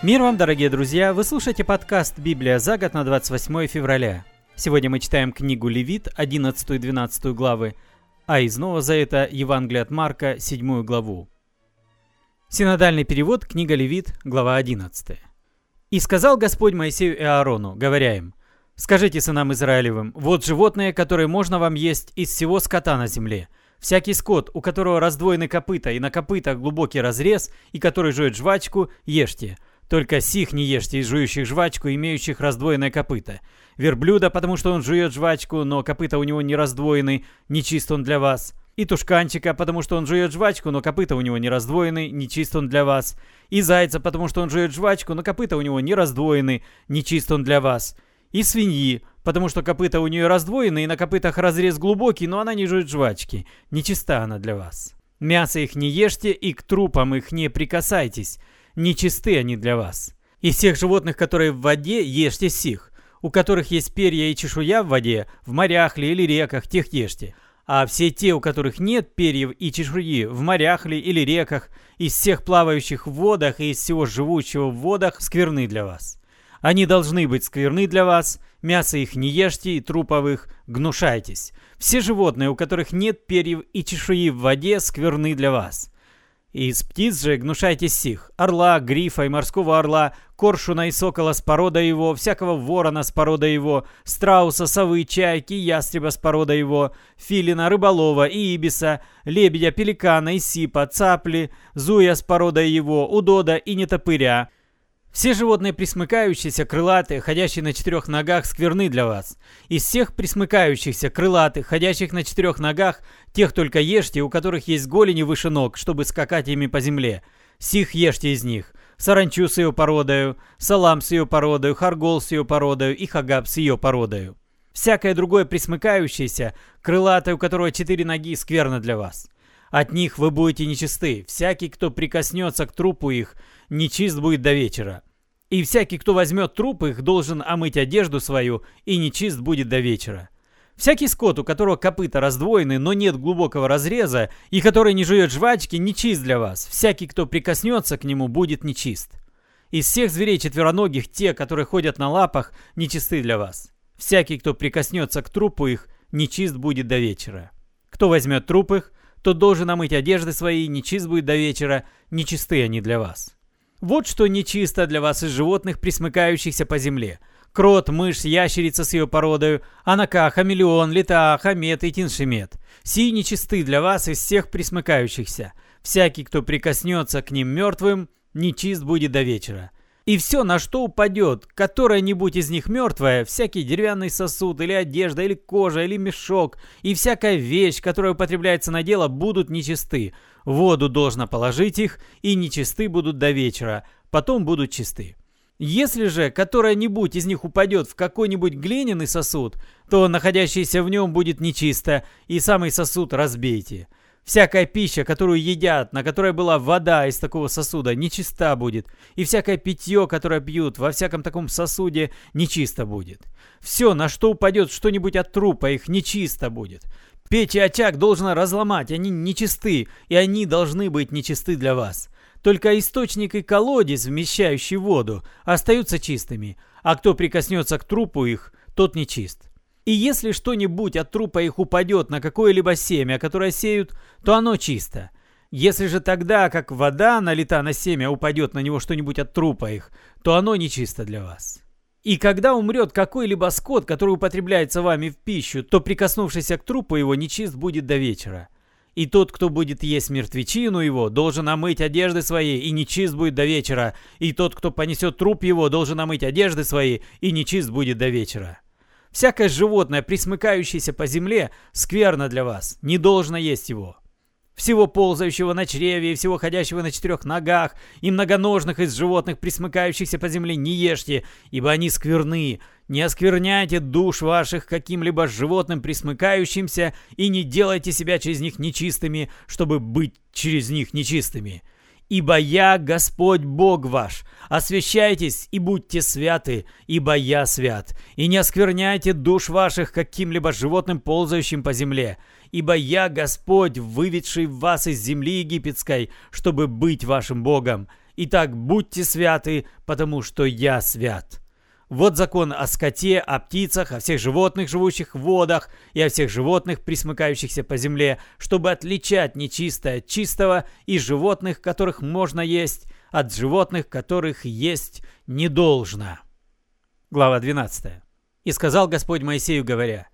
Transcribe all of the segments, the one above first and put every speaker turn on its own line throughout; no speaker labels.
Мир вам, дорогие друзья! Вы слушаете подкаст «Библия за год» на 28 февраля. Сегодня мы читаем книгу Левит, 11 и 12 главы, а из Нового Завета Евангелие от Марка, 7 главу. Синодальный перевод, книга Левит, глава 11. «И сказал Господь Моисею и Аарону, говоря им, «Скажите сынам Израилевым, вот животное, которое можно вам есть из всего скота на земле, Всякий скот, у которого раздвоены копыта и на копытах глубокий разрез, и который жует жвачку, ешьте. Только сих не ешьте из жующих жвачку, имеющих раздвоенное копыто. Верблюда, потому что он жует жвачку, но копыта у него не раздвоены, не чист он для вас. И тушканчика, потому что он жует жвачку, но копыта у него не раздвоены, не чист он для вас. И зайца, потому что он жует жвачку, но копыта у него не раздвоены, не чист он для вас. И свиньи, потому что копыта у нее раздвоены, и на копытах разрез глубокий, но она не жует жвачки. Нечиста она для вас. Мясо их не ешьте, и к трупам их не прикасайтесь нечисты они для вас. Из всех животных, которые в воде, ешьте сих. У которых есть перья и чешуя в воде, в морях ли или реках, тех ешьте. А все те, у которых нет перьев и чешуи, в морях ли или реках, из всех плавающих в водах и из всего живущего в водах, скверны для вас. Они должны быть скверны для вас, мясо их не ешьте и труповых гнушайтесь. Все животные, у которых нет перьев и чешуи в воде, скверны для вас. Из птиц же гнушайтесь сих, орла, грифа и морского орла, коршуна и сокола с порода его, всякого ворона с порода его, страуса, совы, чайки, ястреба с порода его, филина, рыболова и ибиса, лебедя, пеликана и сипа, цапли, зуя с порода его, удода и нетопыря, все животные присмыкающиеся, крылатые, ходящие на четырех ногах, скверны для вас. Из всех присмыкающихся, крылатых, ходящих на четырех ногах, тех только ешьте, у которых есть голени выше ног, чтобы скакать ими по земле. Сих ешьте из них. Саранчу с ее породою, салам с ее породою, харгол с ее породою и хагаб с ее породою. Всякое другое присмыкающееся, крылатое, у которого четыре ноги, скверно для вас. От них вы будете нечисты. Всякий, кто прикоснется к трупу их, нечист будет до вечера. И всякий, кто возьмет труп их, должен омыть одежду свою, и нечист будет до вечера. Всякий скот, у которого копыта раздвоены, но нет глубокого разреза, и который не жует жвачки, нечист для вас. Всякий, кто прикоснется к нему, будет нечист. Из всех зверей четвероногих, те, которые ходят на лапах, нечисты для вас. Всякий, кто прикоснется к трупу их, нечист будет до вечера. Кто возьмет труп их, тот должен омыть одежды свои, нечист будет до вечера, нечисты они для вас. Вот что нечисто для вас из животных, присмыкающихся по земле. Крот, мышь, ящерица с ее породою, анака, хамелеон, лета, хамет и тиншемет. Сии нечисты для вас из всех присмыкающихся. Всякий, кто прикоснется к ним мертвым, нечист будет до вечера. И все, на что упадет, которая-нибудь из них мертвая, всякий деревянный сосуд, или одежда, или кожа, или мешок, и всякая вещь, которая употребляется на дело, будут нечисты. Воду должно положить их, и нечисты будут до вечера, потом будут чисты. Если же которая-нибудь из них упадет в какой-нибудь глиняный сосуд, то находящийся в нем будет нечисто, и самый сосуд разбейте. Всякая пища, которую едят, на которой была вода из такого сосуда, нечиста будет. И всякое питье, которое пьют во всяком таком сосуде, нечисто будет. Все, на что упадет что-нибудь от трупа, их нечисто будет. Печь и очаг должно разломать, они нечисты, и они должны быть нечисты для вас. Только источник и колодец, вмещающий воду, остаются чистыми, а кто прикоснется к трупу их, тот нечист. И если что-нибудь от трупа их упадет на какое-либо семя, которое сеют, то оно чисто. Если же тогда, как вода налита на семя, упадет на него что-нибудь от трупа их, то оно нечисто для вас. И когда умрет какой-либо скот, который употребляется вами в пищу, то прикоснувшийся к трупу его нечист будет до вечера. И тот, кто будет есть мертвечину его, должен омыть одежды свои, и нечист будет до вечера. И тот, кто понесет труп его, должен омыть одежды свои, и нечист будет до вечера. Всякое животное, присмыкающееся по земле, скверно для вас, не должно есть его. Всего ползающего на чреве и всего ходящего на четырех ногах и многоножных из животных, присмыкающихся по земле, не ешьте, ибо они скверны. Не оскверняйте душ ваших каким-либо животным присмыкающимся и не делайте себя через них нечистыми, чтобы быть через них нечистыми. Ибо я Господь Бог ваш. Освящайтесь и будьте святы, ибо я свят. И не оскверняйте душ ваших каким-либо животным, ползающим по земле. Ибо я Господь, выведший вас из земли египетской, чтобы быть вашим Богом. Итак, будьте святы, потому что я свят. Вот закон о скоте, о птицах, о всех животных, живущих в водах, и о всех животных, присмыкающихся по земле, чтобы отличать нечистое от чистого и животных, которых можно есть, от животных, которых есть не должно. Глава 12. «И сказал Господь Моисею, говоря,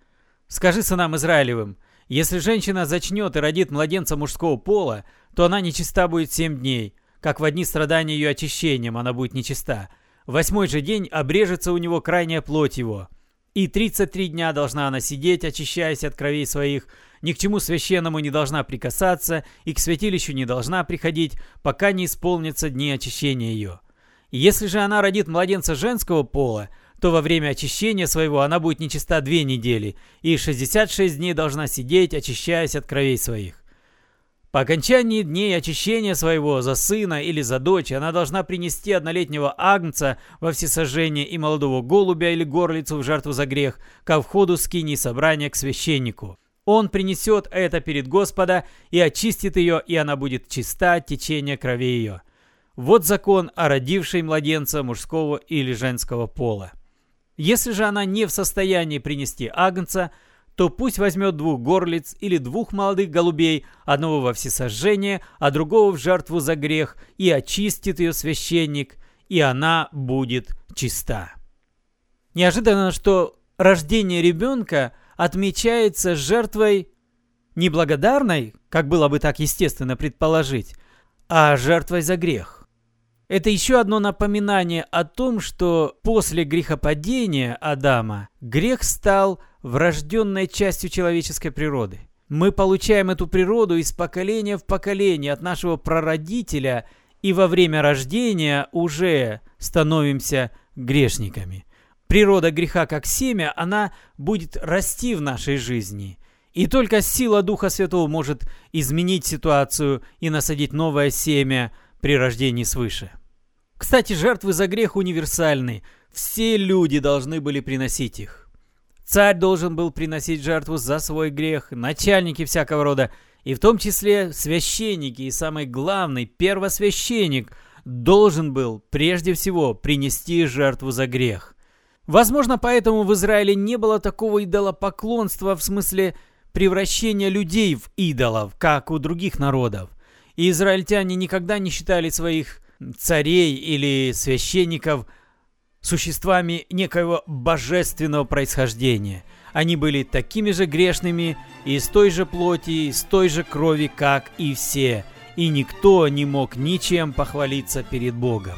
«Скажи сынам Израилевым, если женщина зачнет и родит младенца мужского пола, то она нечиста будет семь дней, как в одни страдания ее очищением она будет нечиста. Восьмой же день обрежется у него крайняя плоть его. И тридцать три дня должна она сидеть, очищаясь от кровей своих, ни к чему священному не должна прикасаться и к святилищу не должна приходить, пока не исполнятся дни очищения ее. Если же она родит младенца женского пола, то во время очищения своего она будет нечиста две недели, и 66 дней должна сидеть, очищаясь от кровей своих. По окончании дней очищения своего за сына или за дочь она должна принести однолетнего агнца во всесожжение и молодого голубя или горлицу в жертву за грех ко входу скини собрания к священнику. Он принесет это перед Господа и очистит ее, и она будет чиста от течения крови ее. Вот закон о родившей младенца мужского или женского пола. Если же она не в состоянии принести агнца, то пусть возьмет двух горлиц или двух молодых голубей, одного во всесожжение, а другого в жертву за грех, и очистит ее священник, и она будет чиста. Неожиданно, что рождение ребенка отмечается жертвой неблагодарной, как было бы так естественно предположить, а жертвой за грех. Это еще одно напоминание о том, что после грехопадения Адама грех стал врожденной частью человеческой природы. Мы получаем эту природу из поколения в поколение от нашего прародителя и во время рождения уже становимся грешниками. Природа греха как семя, она будет расти в нашей жизни. И только сила Духа Святого может изменить ситуацию и насадить новое семя – при рождении свыше. Кстати, жертвы за грех универсальны. Все люди должны были приносить их. Царь должен был приносить жертву за свой грех, начальники всякого рода, и в том числе священники, и самый главный, первосвященник, должен был прежде всего принести жертву за грех. Возможно, поэтому в Израиле не было такого идолопоклонства в смысле превращения людей в идолов, как у других народов. И израильтяне никогда не считали своих царей или священников существами некоего божественного происхождения. Они были такими же грешными, из той же плоти, из той же крови, как и все, и никто не мог ничем похвалиться перед Богом.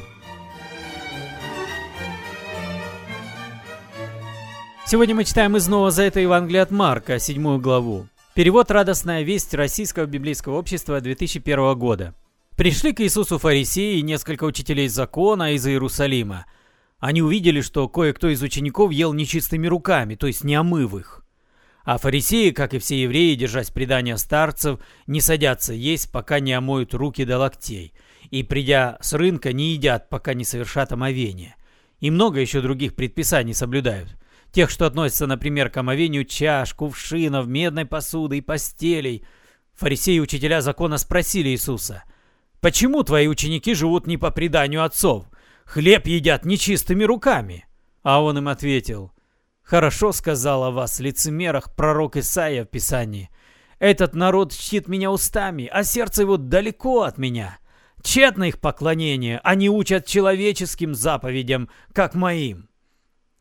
Сегодня мы читаем из Нового Завета Евангелия от Марка, 7 главу. Перевод «Радостная весть» Российского библейского общества 2001 года. Пришли к Иисусу фарисеи и несколько учителей закона из Иерусалима. Они увидели, что кое-кто из учеников ел нечистыми руками, то есть не омыв их. А фарисеи, как и все евреи, держась предания старцев, не садятся есть, пока не омоют руки до локтей. И, придя с рынка, не едят, пока не совершат омовение. И много еще других предписаний соблюдают – Тех, что относятся, например, к омовению чаш, кувшинов, медной посуды и постелей. Фарисеи и учителя закона спросили Иисуса, «Почему твои ученики живут не по преданию отцов? Хлеб едят нечистыми руками?» А он им ответил, «Хорошо сказал о вас, лицемерах, пророк Исаия в Писании. Этот народ чтит меня устами, а сердце его далеко от меня. Тщетно их поклонение, они учат человеческим заповедям, как моим».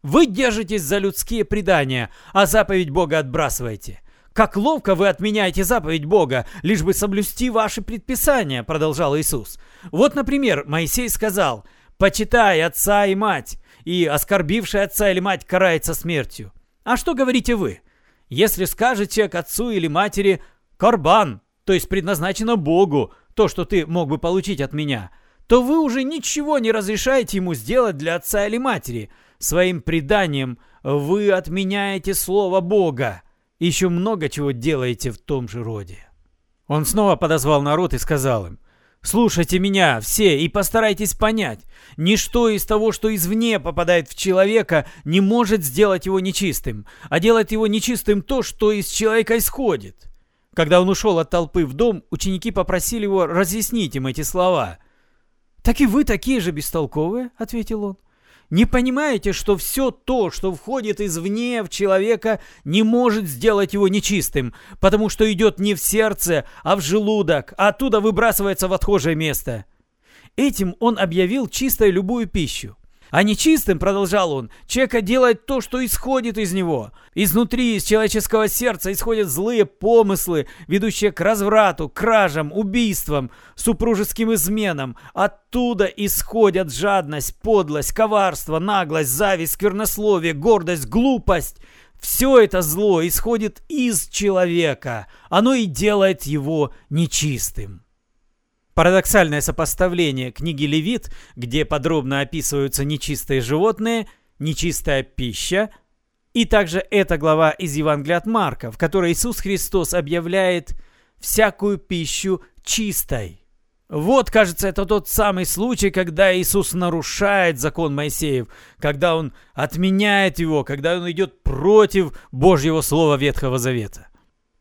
Вы держитесь за людские предания, а заповедь Бога отбрасываете. Как ловко вы отменяете заповедь Бога, лишь бы соблюсти ваши предписания, продолжал Иисус. Вот, например, Моисей сказал, почитай отца и мать, и оскорбивший отца или мать карается смертью. А что говорите вы? Если скажете к отцу или матери «карбан», то есть предназначено Богу, то, что ты мог бы получить от меня, то вы уже ничего не разрешаете ему сделать для отца или матери – Своим преданием вы отменяете слово Бога. Еще много чего делаете в том же роде. Он снова подозвал народ и сказал им, «Слушайте меня все и постарайтесь понять. Ничто из того, что извне попадает в человека, не может сделать его нечистым, а делает его нечистым то, что из человека исходит». Когда он ушел от толпы в дом, ученики попросили его разъяснить им эти слова – «Так и вы такие же бестолковые», — ответил он. «Не понимаете, что все то, что входит извне в человека, не может сделать его нечистым, потому что идет не в сердце, а в желудок, а оттуда выбрасывается в отхожее место». Этим он объявил чистой любую пищу. А нечистым, продолжал он, человека делает то, что исходит из него. Изнутри, из человеческого сердца исходят злые помыслы, ведущие к разврату, кражам, убийствам, супружеским изменам. Оттуда исходят жадность, подлость, коварство, наглость, зависть, сквернословие, гордость, глупость. Все это зло исходит из человека. Оно и делает его нечистым. Парадоксальное сопоставление книги Левит, где подробно описываются нечистые животные, нечистая пища, и также эта глава из Евангелия от Марка, в которой Иисус Христос объявляет всякую пищу чистой. Вот, кажется, это тот самый случай, когда Иисус нарушает закон Моисеев, когда Он отменяет его, когда Он идет против Божьего Слова Ветхого Завета.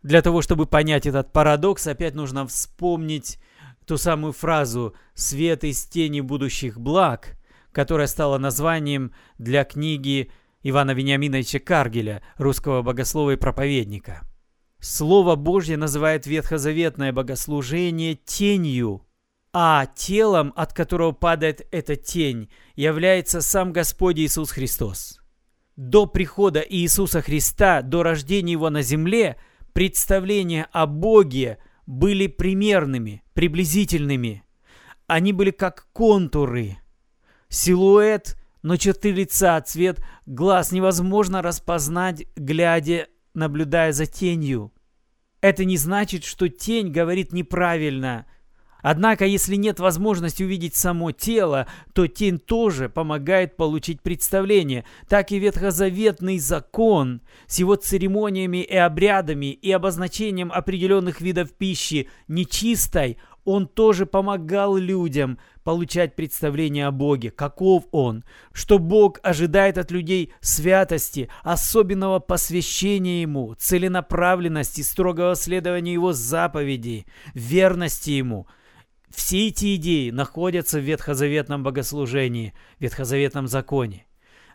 Для того, чтобы понять этот парадокс, опять нужно вспомнить ту самую фразу «свет из тени будущих благ», которая стала названием для книги Ивана Вениаминовича Каргеля, русского богослова и проповедника. Слово Божье называет ветхозаветное богослужение тенью, а телом, от которого падает эта тень, является сам Господь Иисус Христос. До прихода Иисуса Христа, до рождения Его на земле, представление о Боге – были примерными, приблизительными. Они были как контуры. Силуэт, но черты лица, цвет глаз невозможно распознать, глядя, наблюдая за тенью. Это не значит, что тень говорит неправильно. Однако, если нет возможности увидеть само тело, то тень тоже помогает получить представление. Так и ветхозаветный закон с его церемониями и обрядами и обозначением определенных видов пищи нечистой, он тоже помогал людям получать представление о Боге, каков Он, что Бог ожидает от людей святости, особенного посвящения Ему, целенаправленности, строгого следования Его заповедей, верности Ему – все эти идеи находятся в ветхозаветном богослужении, ветхозаветном законе.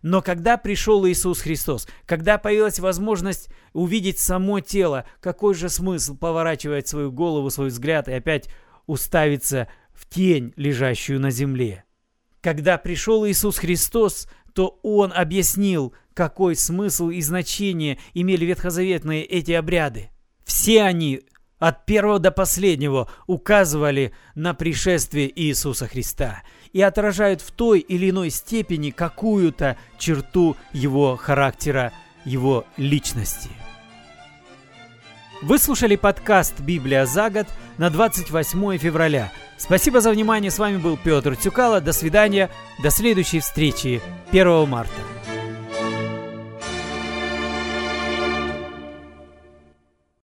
Но когда пришел Иисус Христос, когда появилась возможность увидеть само тело, какой же смысл поворачивать свою голову, свой взгляд и опять уставиться в тень, лежащую на земле? Когда пришел Иисус Христос, то Он объяснил, какой смысл и значение имели ветхозаветные эти обряды. Все они от первого до последнего указывали на пришествие Иисуса Христа и отражают в той или иной степени какую-то черту его характера, его личности. Вы слушали подкаст «Библия за год» на 28 февраля. Спасибо за внимание. С вами был Петр Тюкало. До свидания. До следующей встречи 1 марта.